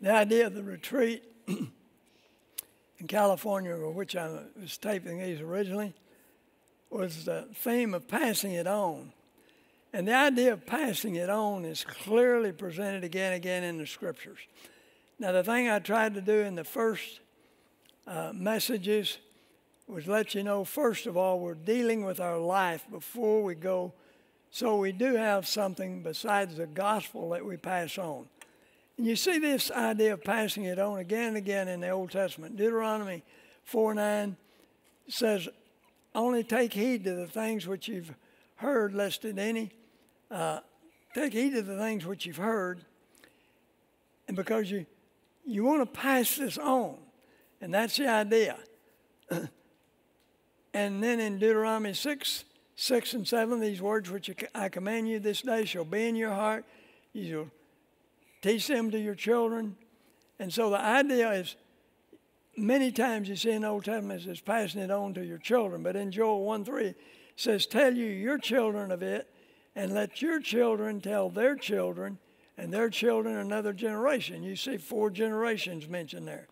The idea of the retreat in California, which I was taping these originally, was the theme of passing it on. And the idea of passing it on is clearly presented again and again in the scriptures. Now, the thing I tried to do in the first uh, messages was let you know, first of all, we're dealing with our life before we go. So we do have something besides the gospel that we pass on. And you see this idea of passing it on again and again in the Old Testament. Deuteronomy 4 9 says, Only take heed to the things which you've heard, lest in any, uh, take heed to the things which you've heard, and because you, you want to pass this on. And that's the idea. and then in Deuteronomy 6, 6 and 7, these words which I command you this day shall be in your heart. You teach them to your children. And so the idea is many times you see in the Old Testament is passing it on to your children. But in Joel 1 3, says, Tell you your children of it, and let your children tell their children, and their children another generation. You see four generations mentioned there.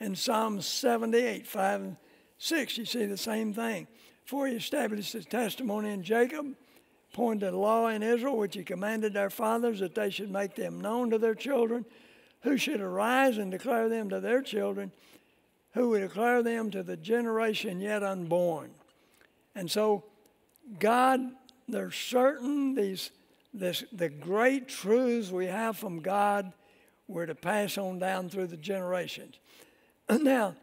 In Psalm 78, 5 and 6, you see the same thing. For he established his testimony in Jacob, appointed law in Israel, which he commanded their fathers that they should make them known to their children, who should arise and declare them to their children, who would declare them to the generation yet unborn. And so, God, there's certain these this, the great truths we have from God we're to pass on down through the generations. Now,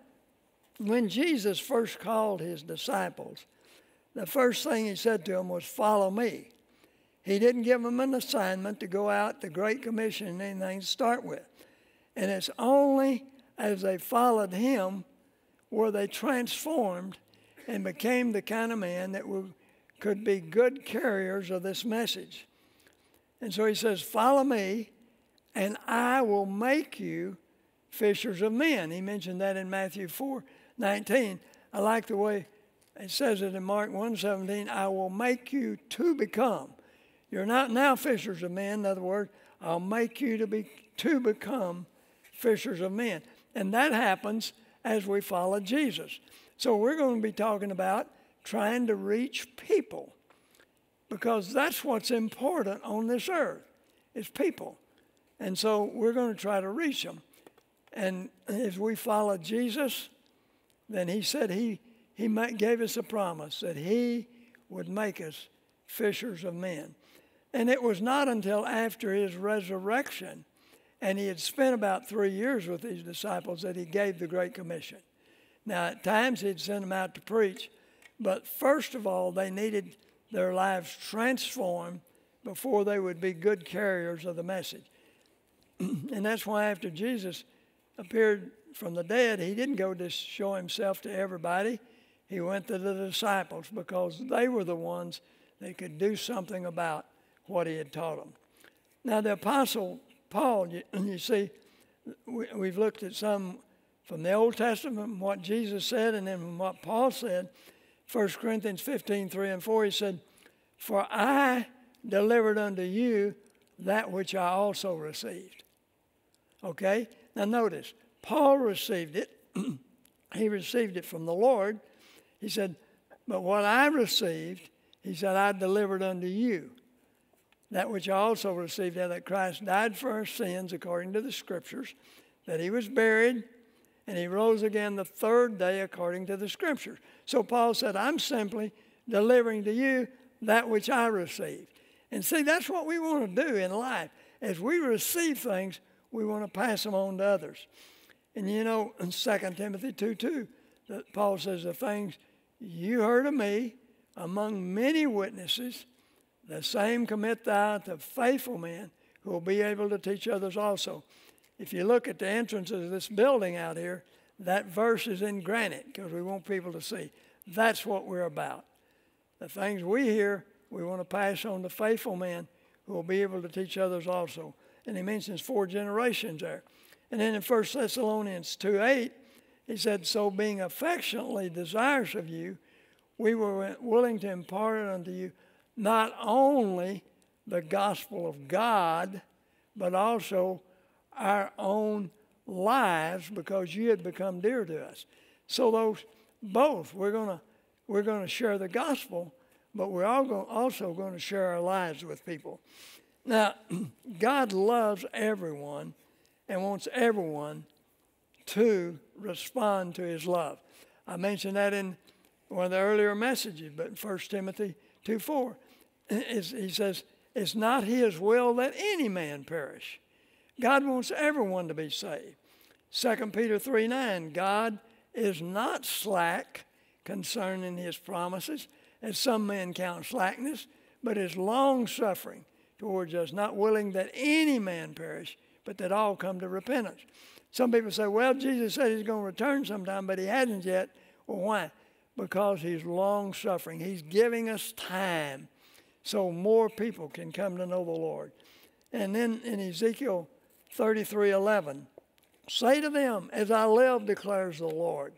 when Jesus first called his disciples, the first thing he said to them was, Follow me. He didn't give them an assignment to go out, the Great Commission, and anything to start with. And it's only as they followed him were they transformed and became the kind of man that could be good carriers of this message. And so he says, Follow me, and I will make you fishers of men. He mentioned that in Matthew 4 19. I like the way it says it in Mark 1.17, I will make you to become. You're not now fishers of men. In other words, I'll make you to be to become fishers of men. And that happens as we follow Jesus. So we're going to be talking about trying to reach people because that's what's important on this earth is people. And so we're going to try to reach them. And as we follow Jesus, then he said he, he gave us a promise that he would make us fishers of men. And it was not until after his resurrection, and he had spent about three years with these disciples, that he gave the Great Commission. Now, at times he'd send them out to preach, but first of all, they needed their lives transformed before they would be good carriers of the message. and that's why after Jesus appeared from the dead, he didn't go to show himself to everybody. He went to the disciples because they were the ones that could do something about what he had taught them. Now, the Apostle Paul, you, you see, we, we've looked at some from the Old Testament, what Jesus said, and then from what Paul said. 1 Corinthians 15, 3 and 4, he said, For I delivered unto you that which I also received. Okay? Now notice, Paul received it. he received it from the Lord. He said, But what I received, he said, I delivered unto you. That which I also received, that Christ died for our sins according to the Scriptures, that he was buried, and he rose again the third day according to the Scriptures. So Paul said, I'm simply delivering to you that which I received. And see, that's what we want to do in life. As we receive things, we want to pass them on to others. And you know, in 2 Timothy 2 2, that Paul says, The things you heard of me among many witnesses, the same commit thou to faithful men who will be able to teach others also. If you look at the entrance of this building out here, that verse is in granite because we want people to see. That's what we're about. The things we hear, we want to pass on to faithful men who will be able to teach others also. And he mentions four generations there. And then in 1 Thessalonians 2 8, he said, So being affectionately desirous of you, we were willing to impart unto you not only the gospel of God, but also our own lives because you had become dear to us. So those both we're gonna we're gonna share the gospel, but we're all also going to share our lives with people. Now, God loves everyone and wants everyone to respond to His love. I mentioned that in one of the earlier messages, but in 1 Timothy 2 4, he says, It's not His will that any man perish. God wants everyone to be saved. 2 Peter 3 9, God is not slack concerning His promises, as some men count slackness, but is long suffering towards us, not willing that any man perish, but that all come to repentance. Some people say, well, Jesus said he's going to return sometime, but he hasn't yet. Well, why? Because he's long suffering. He's giving us time so more people can come to know the Lord. And then in Ezekiel 33 11, say to them, As I live, declares the Lord.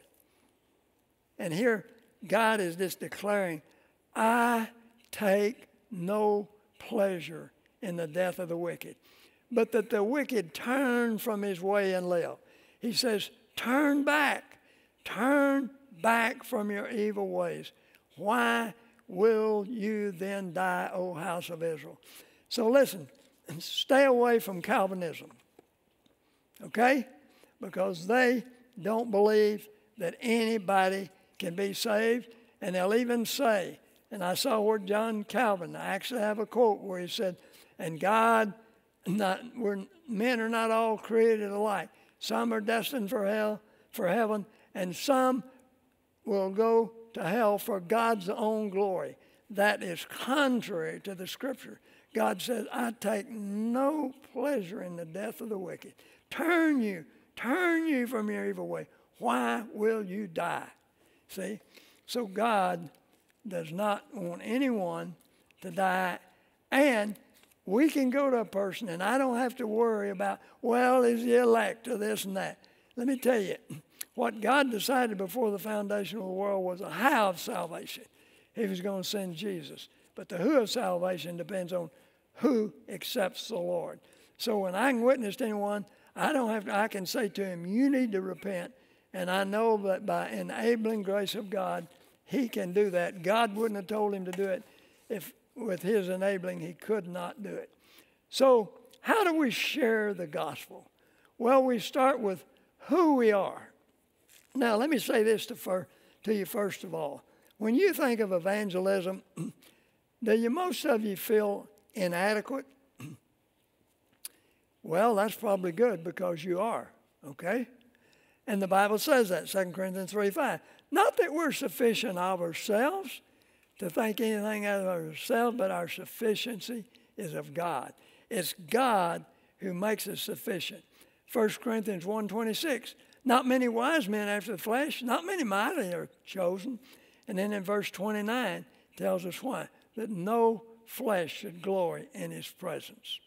And here, God is just declaring, I take no pleasure in the death of the wicked, but that the wicked turn from his way and live. He says, Turn back, turn back from your evil ways. Why will you then die, O house of Israel? So listen, stay away from Calvinism, okay? Because they don't believe that anybody can be saved, and they'll even say, and I saw where John Calvin, I actually have a quote where he said, and God, not, we're, men are not all created alike. Some are destined for hell, for heaven, and some will go to hell for God's own glory. That is contrary to the scripture. God says, I take no pleasure in the death of the wicked. Turn you, turn you from your evil way. Why will you die? See? So God does not want anyone to die. And we can go to a person, and I don't have to worry about, well, is he elect or this and that. Let me tell you, what God decided before the foundation of the world was a how of salvation. He was going to send Jesus. But the who of salvation depends on who accepts the Lord. So when I can witness to anyone, I don't have to, I can say to him, you need to repent. And I know that by enabling grace of God, he can do that. God wouldn't have told him to do it if, with his enabling, he could not do it. So, how do we share the gospel? Well, we start with who we are. Now, let me say this to, to you first of all. When you think of evangelism, do you most of you feel inadequate? well, that's probably good because you are, okay? And the Bible says that, 2 Corinthians 3 5. Not that we're sufficient of ourselves to think anything of ourselves, but our sufficiency is of God. It's God who makes us sufficient. 1 Corinthians 1.26, not many wise men after the flesh, not many mighty are chosen. And then in verse 29 tells us why, that no flesh should glory in his presence.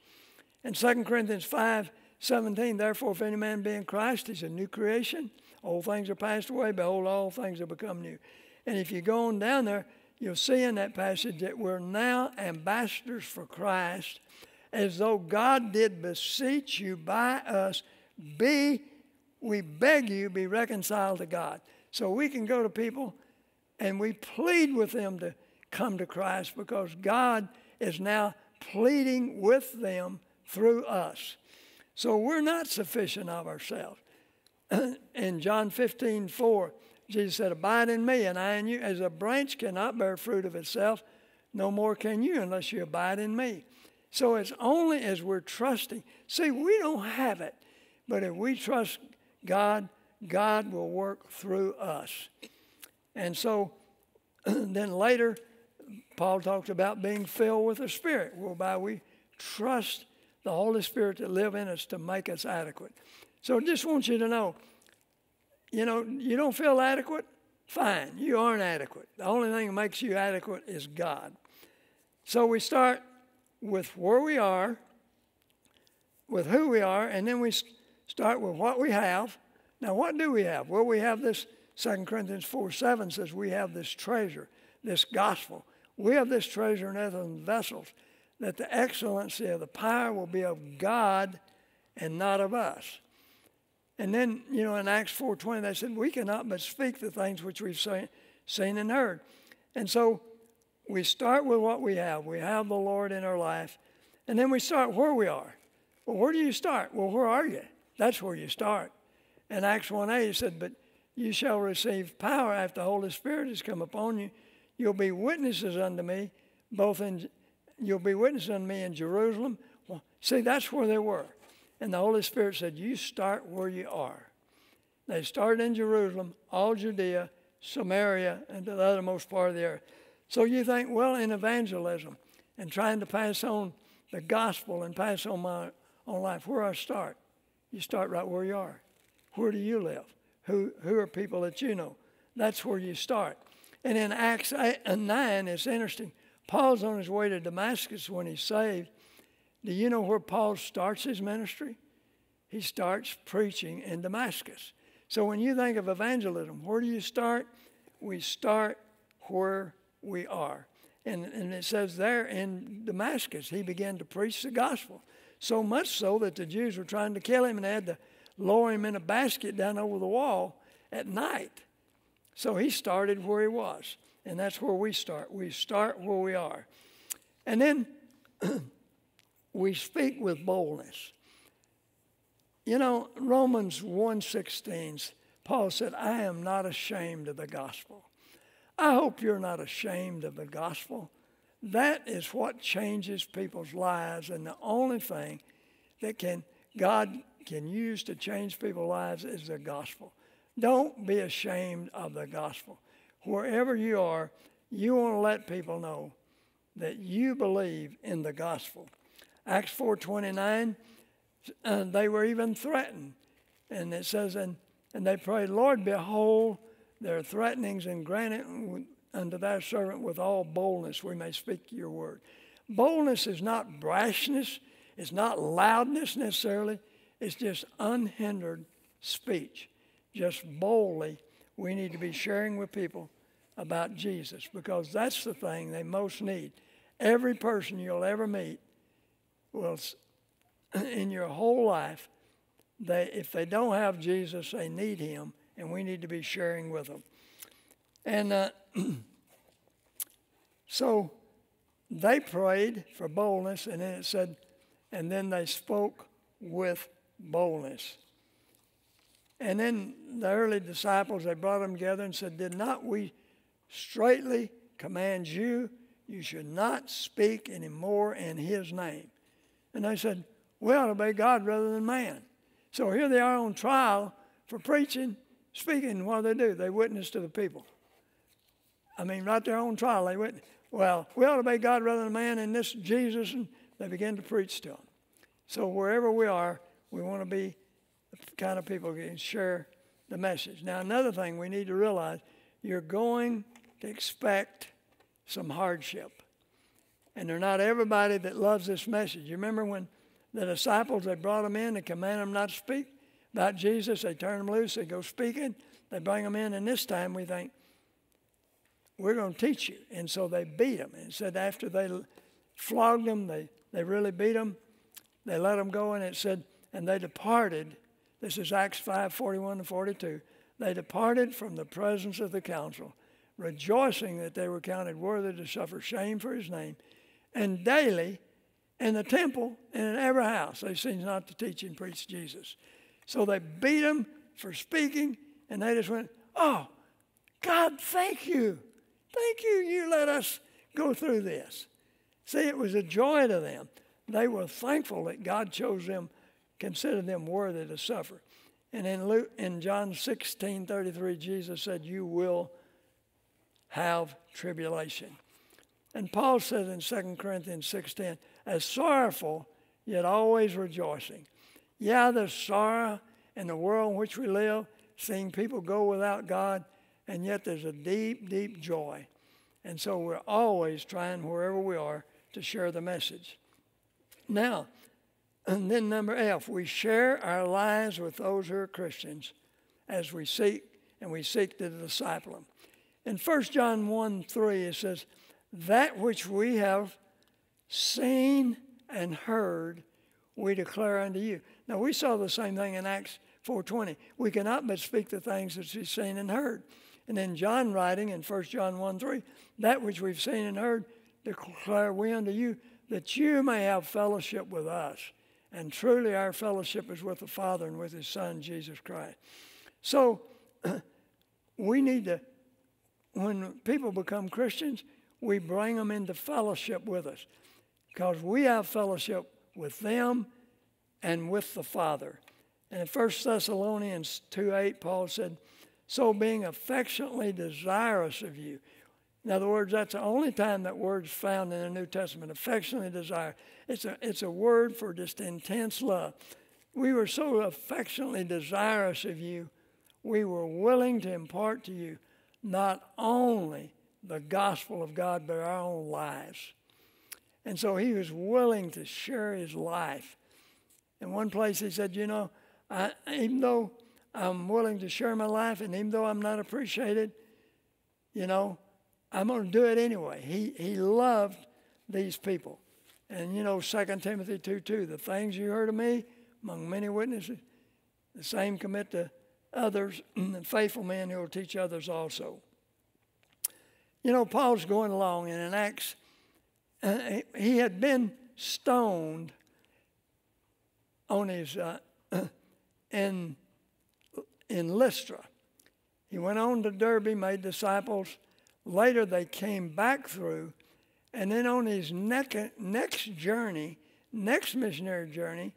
In 2 Corinthians 5, 17, therefore, if any man be in Christ, he's a new creation. Old things are passed away. Behold, all things have become new. And if you go on down there, you'll see in that passage that we're now ambassadors for Christ, as though God did beseech you by us, be, we beg you, be reconciled to God. So we can go to people and we plead with them to come to Christ because God is now pleading with them through us. So we're not sufficient of ourselves. in John 15, 4, Jesus said, Abide in me and I in you. As a branch cannot bear fruit of itself, no more can you unless you abide in me. So it's only as we're trusting. See, we don't have it, but if we trust God, God will work through us. And so then later, Paul talks about being filled with the Spirit, whereby we trust the Holy Spirit to live in us to make us adequate. So I just want you to know, you know, you don't feel adequate? Fine, you aren't adequate. The only thing that makes you adequate is God. So we start with where we are, with who we are, and then we start with what we have. Now, what do we have? Well, we have this, 2 Corinthians 4 7 says we have this treasure, this gospel. We have this treasure in earthen vessels, that the excellency of the power will be of God and not of us. And then, you know, in Acts 4.20, they said, we cannot but speak the things which we've seen and heard. And so we start with what we have. We have the Lord in our life. And then we start where we are. Well, where do you start? Well, where are you? That's where you start. In Acts 1 8, he said, But you shall receive power after the Holy Spirit has come upon you. You'll be witnesses unto me, both in you'll be witnesses unto me in Jerusalem. Well, see, that's where they were. And the Holy Spirit said, You start where you are. They started in Jerusalem, all Judea, Samaria, and to the uttermost part of the earth. So you think, well, in evangelism and trying to pass on the gospel and pass on my own life, where I start? You start right where you are. Where do you live? Who, who are people that you know? That's where you start. And in Acts 8 and 9, it's interesting. Paul's on his way to Damascus when he's saved. Do you know where Paul starts his ministry? He starts preaching in Damascus. So when you think of evangelism, where do you start? We start where we are. And, and it says there in Damascus, he began to preach the gospel. So much so that the Jews were trying to kill him and they had to lower him in a basket down over the wall at night. So he started where he was. And that's where we start. We start where we are. And then we speak with boldness. You know, Romans 1:16, Paul said, "I am not ashamed of the gospel." I hope you're not ashamed of the gospel. That is what changes people's lives, and the only thing that can God can use to change people's lives is the gospel. Don't be ashamed of the gospel. Wherever you are, you want to let people know that you believe in the gospel. Acts 4:29, uh, they were even threatened, and it says, and and they prayed, Lord, behold their threatenings, and grant it unto thy servant with all boldness we may speak your word. Boldness is not brashness, it's not loudness necessarily, it's just unhindered speech. Just boldly, we need to be sharing with people about Jesus because that's the thing they most need. Every person you'll ever meet will, in your whole life, they, if they don't have Jesus, they need him, and we need to be sharing with them. And uh, so they prayed for boldness, and then it said, and then they spoke with boldness. And then the early disciples, they brought them together and said, Did not we straightly command you, you should not speak anymore in his name? And they said, We ought to obey God rather than man. So here they are on trial for preaching, speaking. What do they do? They witness to the people. I mean, right there on trial, they went, well, we ought to obey God rather than man, and this Jesus, and they began to preach to them. So wherever we are, we want to be the kind of people who can share the message. Now, another thing we need to realize, you're going to expect some hardship. And they're not everybody that loves this message. You remember when the disciples, they brought them in, they commanded them not to speak about Jesus, they turn them loose, they go speaking, they bring them in, and this time we think, we're going to teach you. And so they beat them. And said after they flogged them, they, they really beat them, they let them go, and it said, and they departed. This is Acts 5 41 to 42. They departed from the presence of the council, rejoicing that they were counted worthy to suffer shame for his name. And daily in the temple and in every house they seemed not to teach and preach Jesus. So they beat him for speaking, and they just went, Oh, God, thank you. Thank you, you let us go through this. See, it was a joy to them. They were thankful that God chose them, considered them worthy to suffer. And in, Luke, in John 16 33, Jesus said, You will have tribulation. And Paul said in 2 Corinthians 6:10, as sorrowful, yet always rejoicing. Yeah, there's sorrow in the world in which we live, seeing people go without God, and yet there's a deep, deep joy. And so we're always trying, wherever we are, to share the message. Now, and then number F, we share our lives with those who are Christians as we seek and we seek to disciple them. In 1 John 1 3, it says, That which we have seen and heard, we declare unto you. Now we saw the same thing in Acts 4:20. We cannot but speak the things that we've seen and heard. And then John writing in 1 John 1 3, that which we've seen and heard, declare we unto you, that you may have fellowship with us. And truly our fellowship is with the Father and with his Son, Jesus Christ. So we need to, when people become Christians, we bring them into fellowship with us because we have fellowship with them and with the Father. And in 1 Thessalonians 2 8, Paul said, So being affectionately desirous of you. In other words, that's the only time that word's found in the New Testament, affectionately desire. It's a, it's a word for just intense love. We were so affectionately desirous of you, we were willing to impart to you not only the gospel of God, but our own lives. And so he was willing to share his life. In one place, he said, You know, I, even though I'm willing to share my life and even though I'm not appreciated, you know, I'm going to do it anyway. He, he loved these people. And you know, 2 Timothy 2 2, the things you heard of me among many witnesses, the same commit to others, and faithful men who will teach others also. You know, Paul's going along, and in Acts, uh, he had been stoned on his uh, in in Lystra. He went on to Derbe, made disciples. Later, they came back through, and then on his next next journey, next missionary journey,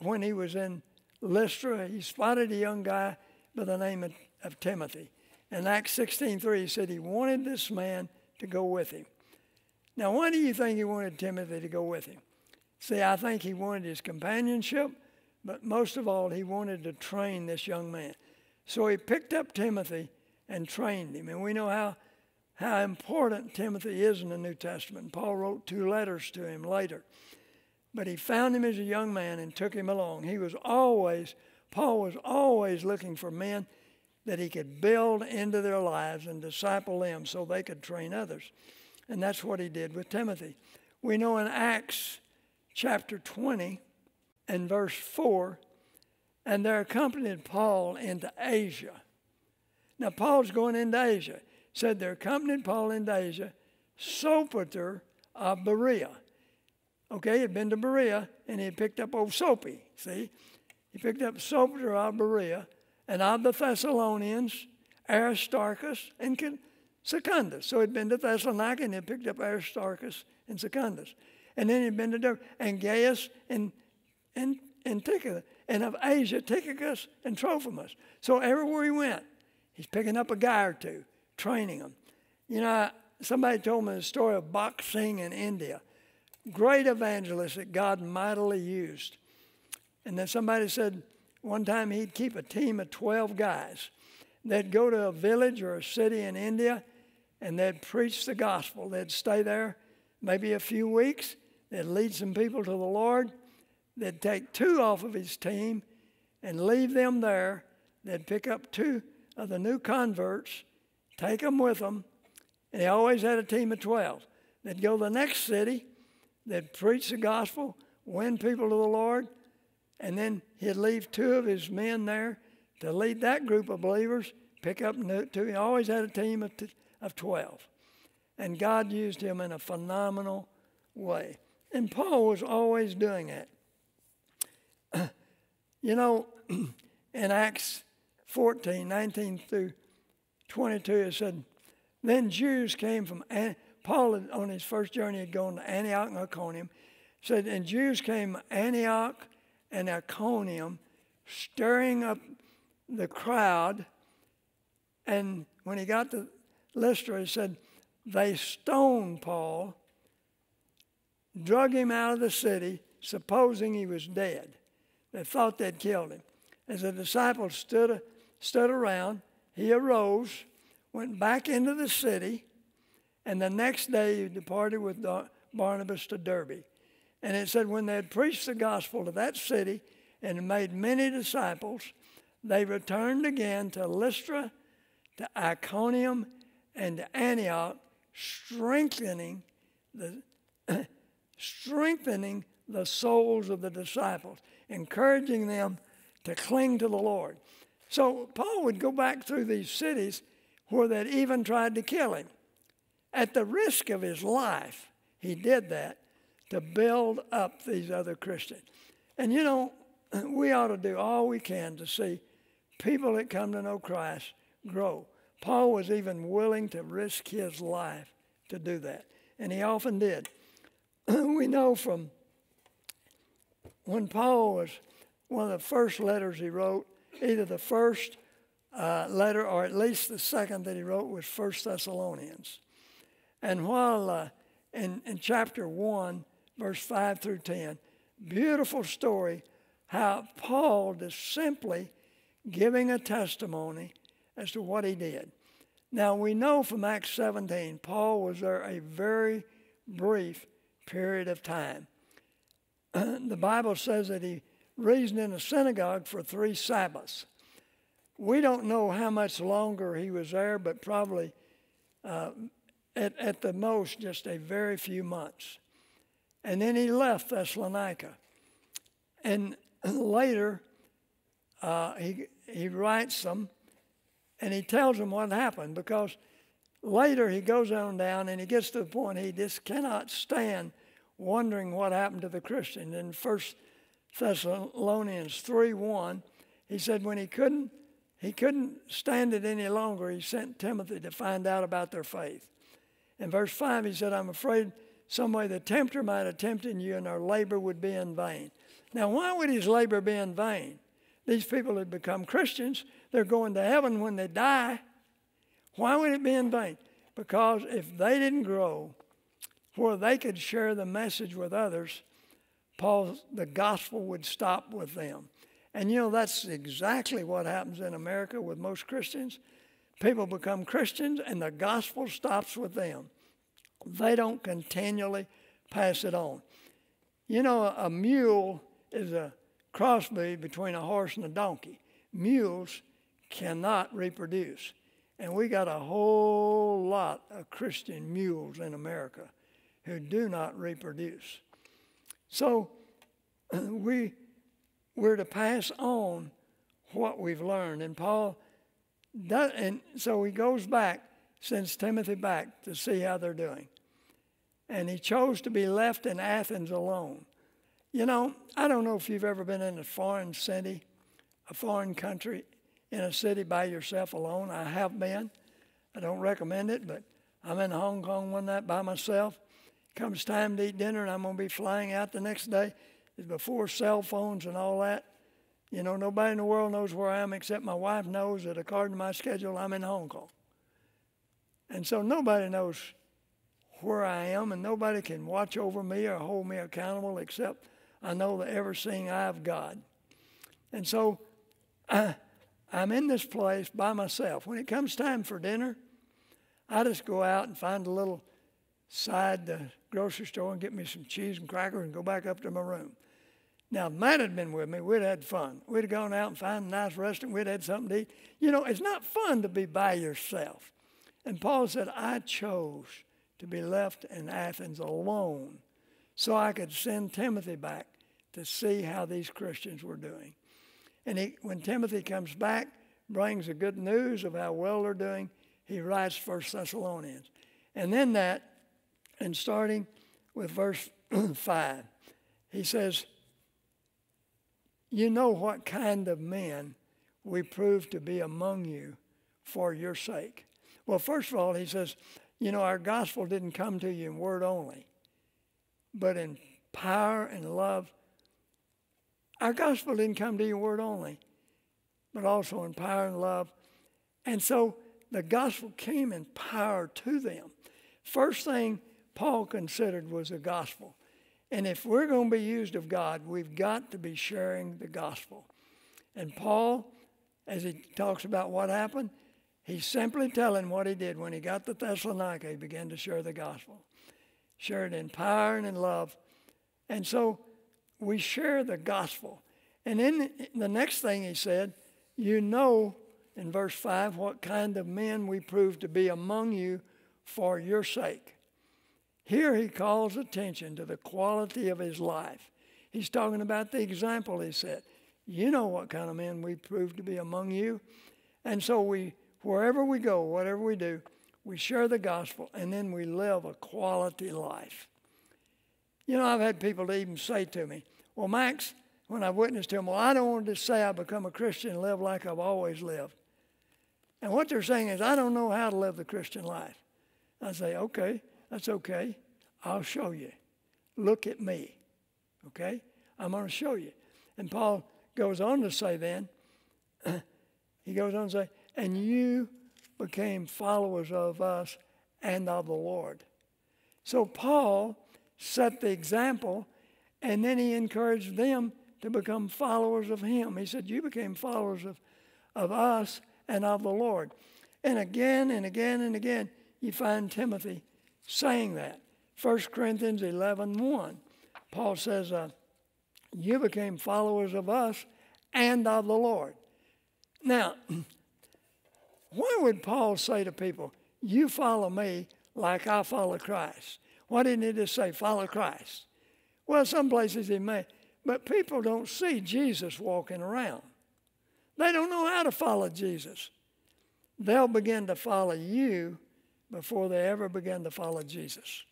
when he was in Lystra, he spotted a young guy by the name of, of Timothy. In Acts 16:3, he said he wanted this man to go with him. Now, why do you think he wanted Timothy to go with him? See, I think he wanted his companionship, but most of all, he wanted to train this young man. So he picked up Timothy and trained him. And we know how, how important Timothy is in the New Testament. Paul wrote two letters to him later. But he found him as a young man and took him along. He was always, Paul was always looking for men that he could build into their lives and disciple them so they could train others. And that's what he did with Timothy. We know in Acts chapter 20 and verse 4, and they accompanied Paul into Asia. Now, Paul's going into Asia. Said they accompanied Paul into Asia, Sopater of Berea. Okay, he'd been to Berea and he picked up old Soapy. See? He picked up Sopater of Berea and of the Thessalonians, Aristarchus and Secundus. So he'd been to Thessalonica and he'd picked up Aristarchus and Secundus. And then he'd been to Derbe, and Gaius and, and, and Tychicus, and of Asia, Tychicus and Trophimus. So everywhere he went, he's picking up a guy or two, training them. You know, somebody told me the story of Bakht Singh in India. Great evangelist that God mightily used. And then somebody said one time he'd keep a team of 12 guys. They'd go to a village or a city in India and they'd preach the gospel. They'd stay there maybe a few weeks. They'd lead some people to the Lord. They'd take two off of his team and leave them there. They'd pick up two of the new converts, take them with them, and he always had a team of 12. They'd go to the next city, they'd preach the gospel, win people to the Lord, and then he'd leave two of his men there to lead that group of believers, pick up two. He always had a team of of 12. And God used him in a phenomenal way. And Paul was always doing it. you know, in Acts 14, 19 through 22, it said, Then Jews came from, Paul on his first journey had gone to Antioch and Iconium. Said, and Jews came Antioch and Iconium, stirring up the crowd. And when he got to Lystra he said, They stoned Paul, drug him out of the city, supposing he was dead. They thought they'd killed him. As the disciples stood, stood around, he arose, went back into the city, and the next day he departed with Barnabas to Derbe. And it said, when they had preached the gospel to that city and made many disciples, they returned again to Lystra, to Iconium, and to Antioch, strengthening the, strengthening the souls of the disciples, encouraging them to cling to the Lord. So Paul would go back through these cities where they'd even tried to kill him. At the risk of his life, he did that to build up these other Christians. And you know, we ought to do all we can to see people that come to know Christ grow. Paul was even willing to risk his life to do that, and he often did. we know from when Paul was one of the first letters he wrote, either the first uh, letter or at least the second that he wrote was First Thessalonians. And while uh, in, in chapter 1, verse 5 through 10, beautiful story how Paul is simply giving a testimony as to what he did. Now we know from Acts 17, Paul was there a very brief period of time. the Bible says that he reasoned in a synagogue for three Sabbaths. We don't know how much longer he was there, but probably uh, at, at the most just a very few months. And then he left Thessalonica. And later, uh, he, he writes them and he tells them what happened because later he goes on down and he gets to the point he just cannot stand wondering what happened to the Christian. In 1 Thessalonians 3 1, he said when he couldn't he couldn't stand it any longer, he sent Timothy to find out about their faith. In verse 5, he said, I'm afraid some way the tempter might have tempted you and our labor would be in vain. Now, why would his labor be in vain? These people had become Christians. They're going to heaven when they die. Why would it be in vain? Because if they didn't grow where they could share the message with others, Paul, the gospel would stop with them. And you know, that's exactly what happens in America with most Christians. People become Christians and the gospel stops with them. They don't continually pass it on. You know, a mule is a crossbreed between a horse and a donkey. Mules cannot reproduce. And we got a whole lot of Christian mules in America who do not reproduce. So we we're to pass on what we've learned. And Paul does, and so he goes back, sends Timothy back to see how they're doing. And he chose to be left in Athens alone. You know, I don't know if you've ever been in a foreign city, a foreign country, in a city by yourself alone. I have been. I don't recommend it, but I'm in Hong Kong one night by myself. Comes time to eat dinner, and I'm going to be flying out the next day. It's before cell phones and all that. You know, nobody in the world knows where I am except my wife knows that according to my schedule, I'm in Hong Kong. And so nobody knows where I am, and nobody can watch over me or hold me accountable except I know the ever seeing eye of God. And so I, I'm in this place by myself. When it comes time for dinner, I just go out and find a little side the grocery store and get me some cheese and crackers and go back up to my room. Now, if Matt had been with me, we'd had fun. We'd have gone out and found a nice restaurant. We'd had something to eat. You know, it's not fun to be by yourself. And Paul said, I chose to be left in Athens alone so I could send Timothy back to see how these Christians were doing. And he, when Timothy comes back, brings the good news of how well they're doing, he writes First Thessalonians. And then that, and starting with verse 5, he says, You know what kind of men we prove to be among you for your sake. Well, first of all, he says, You know, our gospel didn't come to you in word only, but in power and love our gospel didn't come to you in word only, but also in power and love. And so the gospel came in power to them. First thing Paul considered was the gospel. And if we're going to be used of God, we've got to be sharing the gospel. And Paul, as he talks about what happened, he's simply telling what he did when he got to Thessalonica. He began to share the gospel, share it in power and in love. And so we share the gospel. And then the next thing he said, you know in verse 5 what kind of men we prove to be among you for your sake. Here he calls attention to the quality of his life. He's talking about the example he set. You know what kind of men we prove to be among you. And so we, wherever we go, whatever we do, we share the gospel and then we live a quality life. You know, I've had people even say to me, Well, Max, when I witnessed to them, well, I don't want to just say I become a Christian and live like I've always lived. And what they're saying is, I don't know how to live the Christian life. I say, okay, that's okay. I'll show you. Look at me. Okay? I'm going to show you. And Paul goes on to say then, he goes on to say, and you became followers of us and of the Lord. So Paul set the example, and then he encouraged them to become followers of him. He said, You became followers of, of us and of the Lord. And again and again and again, you find Timothy saying that. 1 Corinthians 11 1. Paul says, uh, You became followers of us and of the Lord. Now, why would Paul say to people, You follow me like I follow Christ? Why didn't he just say, Follow Christ? Well, some places he may, but people don't see Jesus walking around. They don't know how to follow Jesus. They'll begin to follow you before they ever begin to follow Jesus.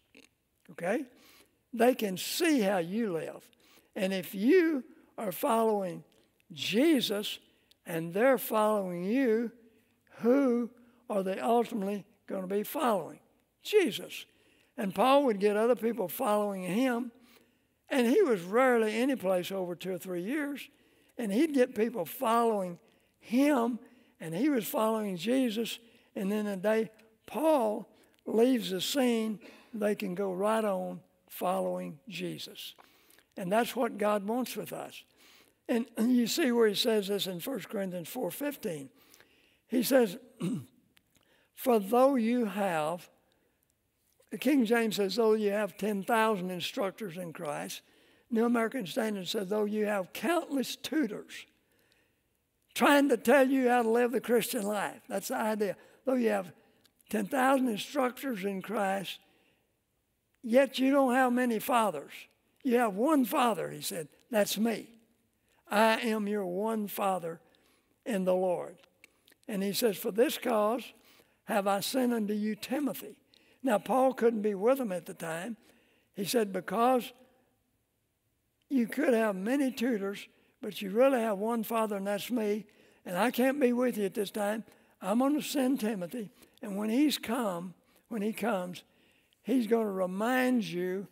Okay? They can see how you live. And if you are following Jesus and they're following you, who are they ultimately going to be following? Jesus. And Paul would get other people following him, and he was rarely any place over two or three years. And he'd get people following him, and he was following Jesus. And then the day Paul leaves the scene, they can go right on following Jesus. And that's what God wants with us. And you see where he says this in 1 Corinthians 4:15. He says, For though you have, the King James says, though you have 10,000 instructors in Christ, New American Standard says, though you have countless tutors trying to tell you how to live the Christian life. That's the idea. Though you have 10,000 instructors in Christ, yet you don't have many fathers. You have one father, he said. That's me. I am your one father in the Lord. And he says, For this cause have I sent unto you Timothy. Now, Paul couldn't be with him at the time. He said, Because you could have many tutors, but you really have one father, and that's me. And I can't be with you at this time. I'm going to send Timothy. And when he's come, when he comes, he's going to remind you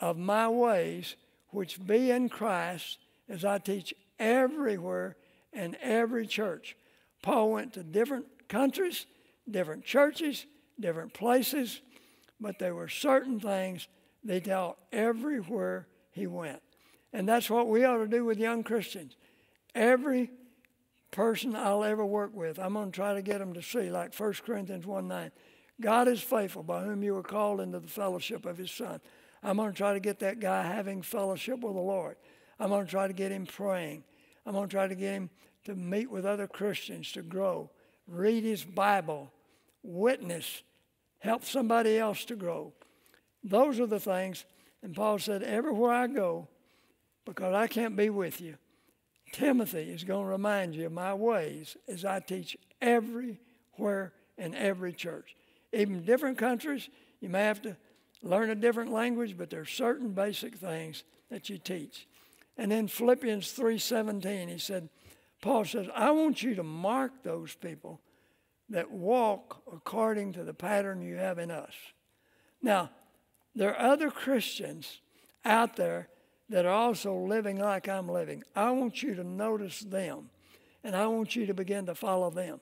of my ways, which be in Christ, as I teach everywhere in every church. Paul went to different countries, different churches, different places, but there were certain things they taught everywhere he went. And that's what we ought to do with young Christians. Every person I'll ever work with, I'm going to try to get them to see, like 1 Corinthians 1 9. God is faithful by whom you were called into the fellowship of his Son. I'm going to try to get that guy having fellowship with the Lord. I'm going to try to get him praying. I'm going to try to get him to meet with other Christians, to grow, read his Bible, witness, help somebody else to grow. Those are the things. And Paul said, Everywhere I go, because I can't be with you, Timothy is going to remind you of my ways as I teach everywhere in every church. Even different countries, you may have to learn a different language, but there are certain basic things that you teach. And in Philippians 3:17, he said, Paul says, I want you to mark those people that walk according to the pattern you have in us. Now, there are other Christians out there that are also living like I'm living. I want you to notice them, and I want you to begin to follow them.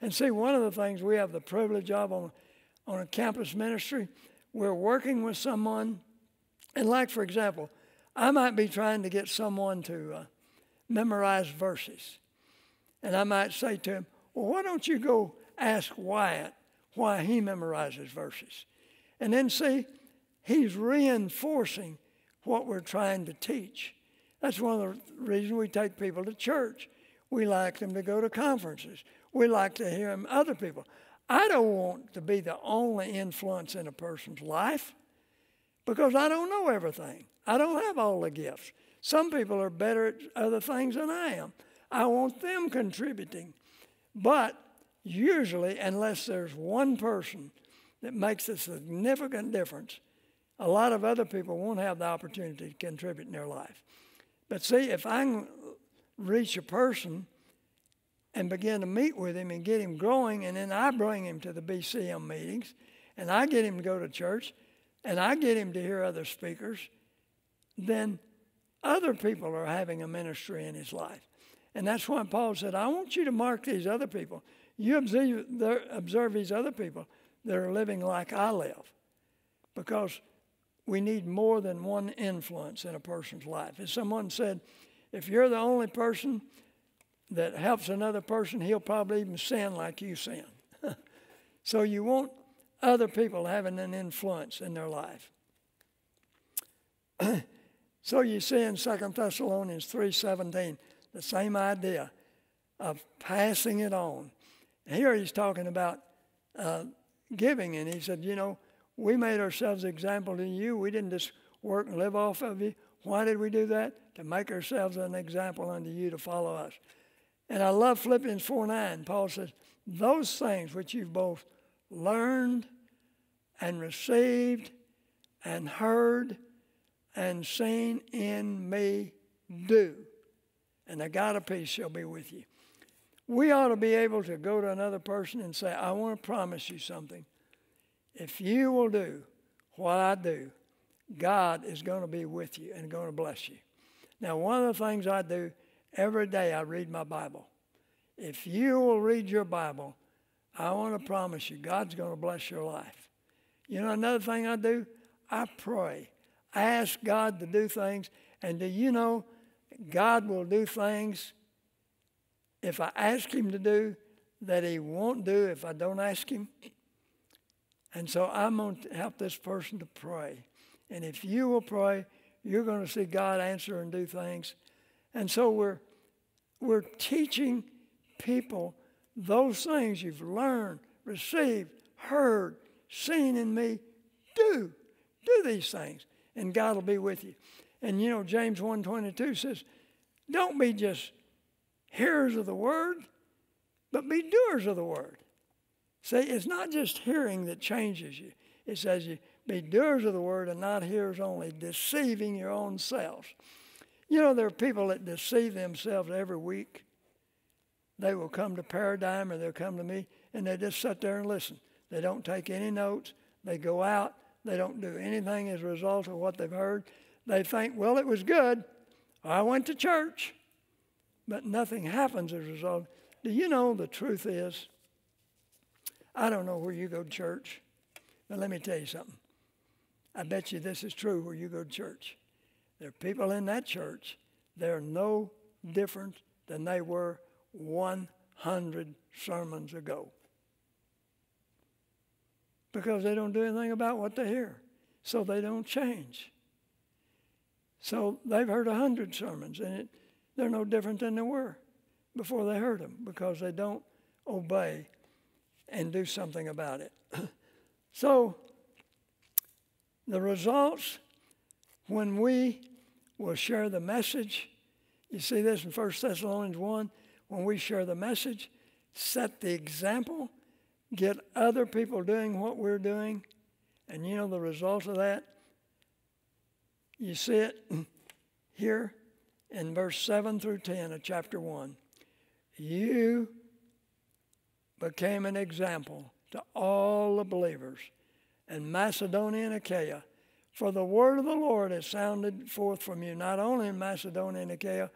And see, one of the things we have the privilege of on, on a campus ministry, we're working with someone, and like, for example, I might be trying to get someone to uh, memorize verses. And I might say to him, Well, why don't you go ask Wyatt why he memorizes verses? And then see, he's reinforcing what we're trying to teach. That's one of the reasons we take people to church. We like them to go to conferences. We like to hear them, other people. I don't want to be the only influence in a person's life because I don't know everything. I don't have all the gifts. Some people are better at other things than I am. I want them contributing. But usually, unless there's one person that makes a significant difference, a lot of other people won't have the opportunity to contribute in their life. But see, if I can reach a person and begin to meet with him and get him growing, and then I bring him to the BCM meetings, and I get him to go to church, and I get him to hear other speakers, then other people are having a ministry in his life. And that's why Paul said, I want you to mark these other people. You observe, observe these other people that are living like I live. Because we need more than one influence in a person's life. As someone said, if you're the only person that helps another person, he'll probably even sin like you sin. so you want other people having an influence in their life. so you see in 2 Thessalonians 3:17 the same idea of passing it on. Here he's talking about uh, giving, and he said, you know, we made ourselves an example to you. We didn't just work and live off of you. Why did we do that? To make ourselves an example unto you to follow us. And I love Philippians 4 9. Paul says, Those things which you've both learned and received and heard and seen in me do. And the God of peace shall be with you. We ought to be able to go to another person and say, I want to promise you something. If you will do what I do, God is going to be with you and going to bless you. Now, one of the things I do every day, I read my Bible. If you will read your Bible, I want to promise you, God's going to bless your life. You know, another thing I do, I pray. I ask God to do things, and do you know, God will do things if I ask Him to do that He won't do if I don't ask Him. And so I'm going to help this person to pray. And if you will pray, you're going to see God answer and do things. And so we're, we're teaching people those things you've learned, received, heard, seen in me. Do. Do these things. And God will be with you. And you know, James 1.22 says, don't be just hearers of the word, but be doers of the word. See, it's not just hearing that changes you. It says you be doers of the word and not hearers only, deceiving your own selves. You know, there are people that deceive themselves every week. They will come to Paradigm or they'll come to me and they just sit there and listen. They don't take any notes. They go out. They don't do anything as a result of what they've heard. They think, well, it was good. I went to church. But nothing happens as a result. Do you know the truth is? I don't know where you go to church, but let me tell you something. I bet you this is true where you go to church. There are people in that church, they're no different than they were 100 sermons ago. Because they don't do anything about what they hear. So they don't change. So they've heard a 100 sermons, and it, they're no different than they were before they heard them because they don't obey and do something about it. so, the results when we will share the message, you see this in 1 Thessalonians 1 when we share the message, set the example, get other people doing what we're doing, and you know the result of that? You see it here in verse 7 through 10 of chapter 1. You became an example to all the believers in Macedonia and Achaia. For the word of the Lord has sounded forth from you, not only in Macedonia and Achaia,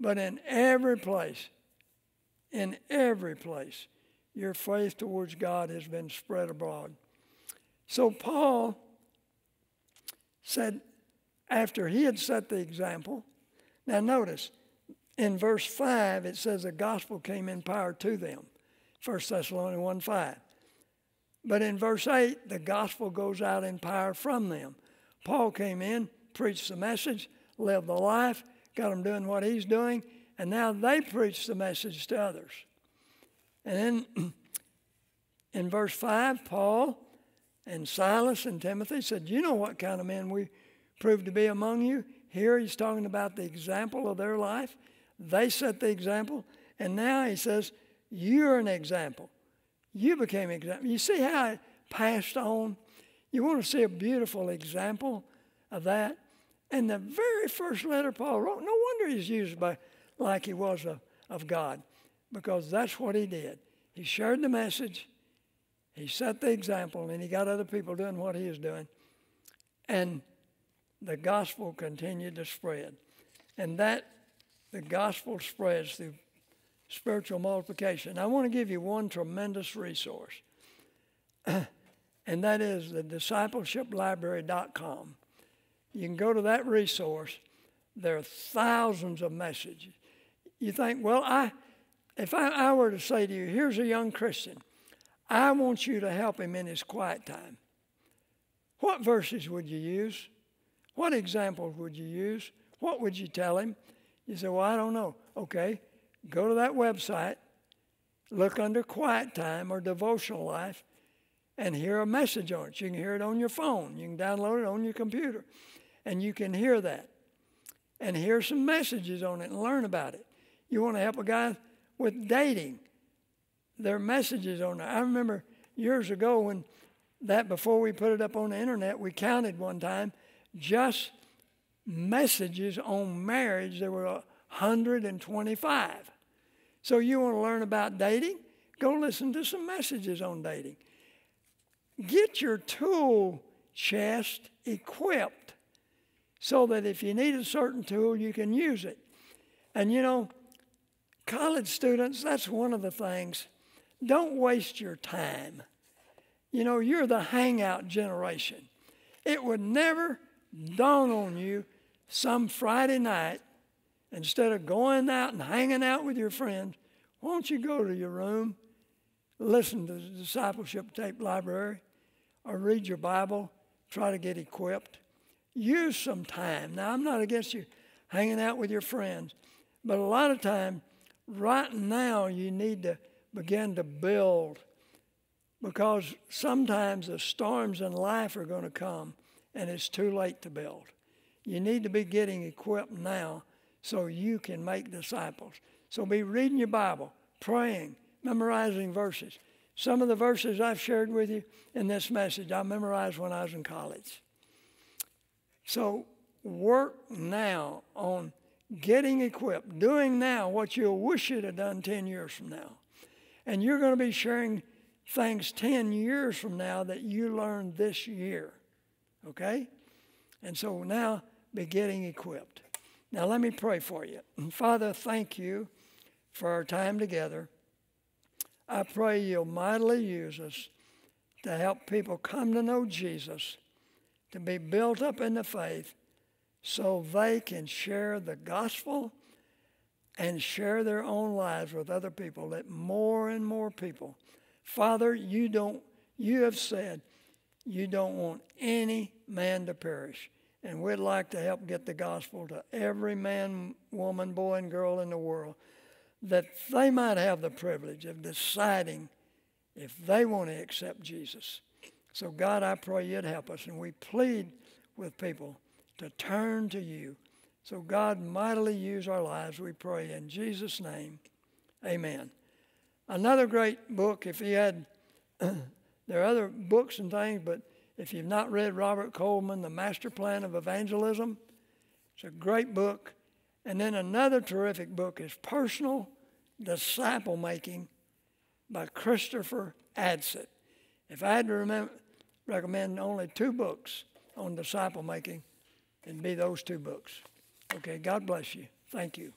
but in every place. In every place, your faith towards God has been spread abroad. So Paul said, after he had set the example, now notice, in verse 5, it says the gospel came in power to them. 1 Thessalonians 1 5. But in verse 8, the gospel goes out in power from them. Paul came in, preached the message, lived the life, got them doing what he's doing, and now they preach the message to others. And then in verse 5, Paul and Silas and Timothy said, You know what kind of men we proved to be among you? Here he's talking about the example of their life. They set the example. And now he says, You're an example. You became an example. You see how it passed on? You want to see a beautiful example of that? And the very first letter Paul wrote, no wonder he's used by like he was of, of God, because that's what he did. He shared the message, he set the example, and he got other people doing what he was doing. And the gospel continued to spread. And that, the gospel spreads through spiritual multiplication. I want to give you one tremendous resource, and that is the discipleshiplibrary.com. You can go to that resource. There are thousands of messages. You think, well, I, if I, I were to say to you, here's a young Christian, I want you to help him in his quiet time. What verses would you use? What examples would you use? What would you tell him? You say, Well, I don't know. Okay, go to that website, look under quiet time or devotional life, and hear a message on it. You can hear it on your phone, you can download it on your computer, and you can hear that. And hear some messages on it and learn about it. You want to help a guy with dating, there are messages on there. I remember years ago when that, before we put it up on the internet, we counted one time just messages on marriage, there were 125. So you want to learn about dating? Go listen to some messages on dating. Get your tool chest equipped so that if you need a certain tool, you can use it. And you know, college students, that's one of the things. Don't waste your time. You know, you're the hangout generation. It would never dawn on you some Friday night, instead of going out and hanging out with your friends, why don't you go to your room, listen to the discipleship tape library, or read your Bible, try to get equipped? Use some time. Now, I'm not against you hanging out with your friends, but a lot of time, right now, you need to begin to build because sometimes the storms in life are going to come and it's too late to build. You need to be getting equipped now so you can make disciples. So be reading your Bible, praying, memorizing verses. Some of the verses I've shared with you in this message, I memorized when I was in college. So work now on getting equipped, doing now what you'll wish you'd have done 10 years from now. And you're going to be sharing things 10 years from now that you learned this year. Okay? And so now be getting equipped. Now let me pray for you. Father, thank you for our time together. I pray you'll mightily use us to help people come to know Jesus, to be built up in the faith, so they can share the gospel and share their own lives with other people, that more and more people. Father, you don't you have said you don't want any man to perish. And we'd like to help get the gospel to every man, woman, boy, and girl in the world that they might have the privilege of deciding if they want to accept Jesus. So, God, I pray you'd help us. And we plead with people to turn to you. So, God, mightily use our lives, we pray. In Jesus' name, amen. Another great book, if you had There are other books and things, but if you've not read Robert Coleman, The Master Plan of Evangelism, it's a great book. And then another terrific book is Personal Disciple Making by Christopher Adsit. If I had to remember, recommend only two books on disciple making, it'd be those two books. Okay, God bless you. Thank you.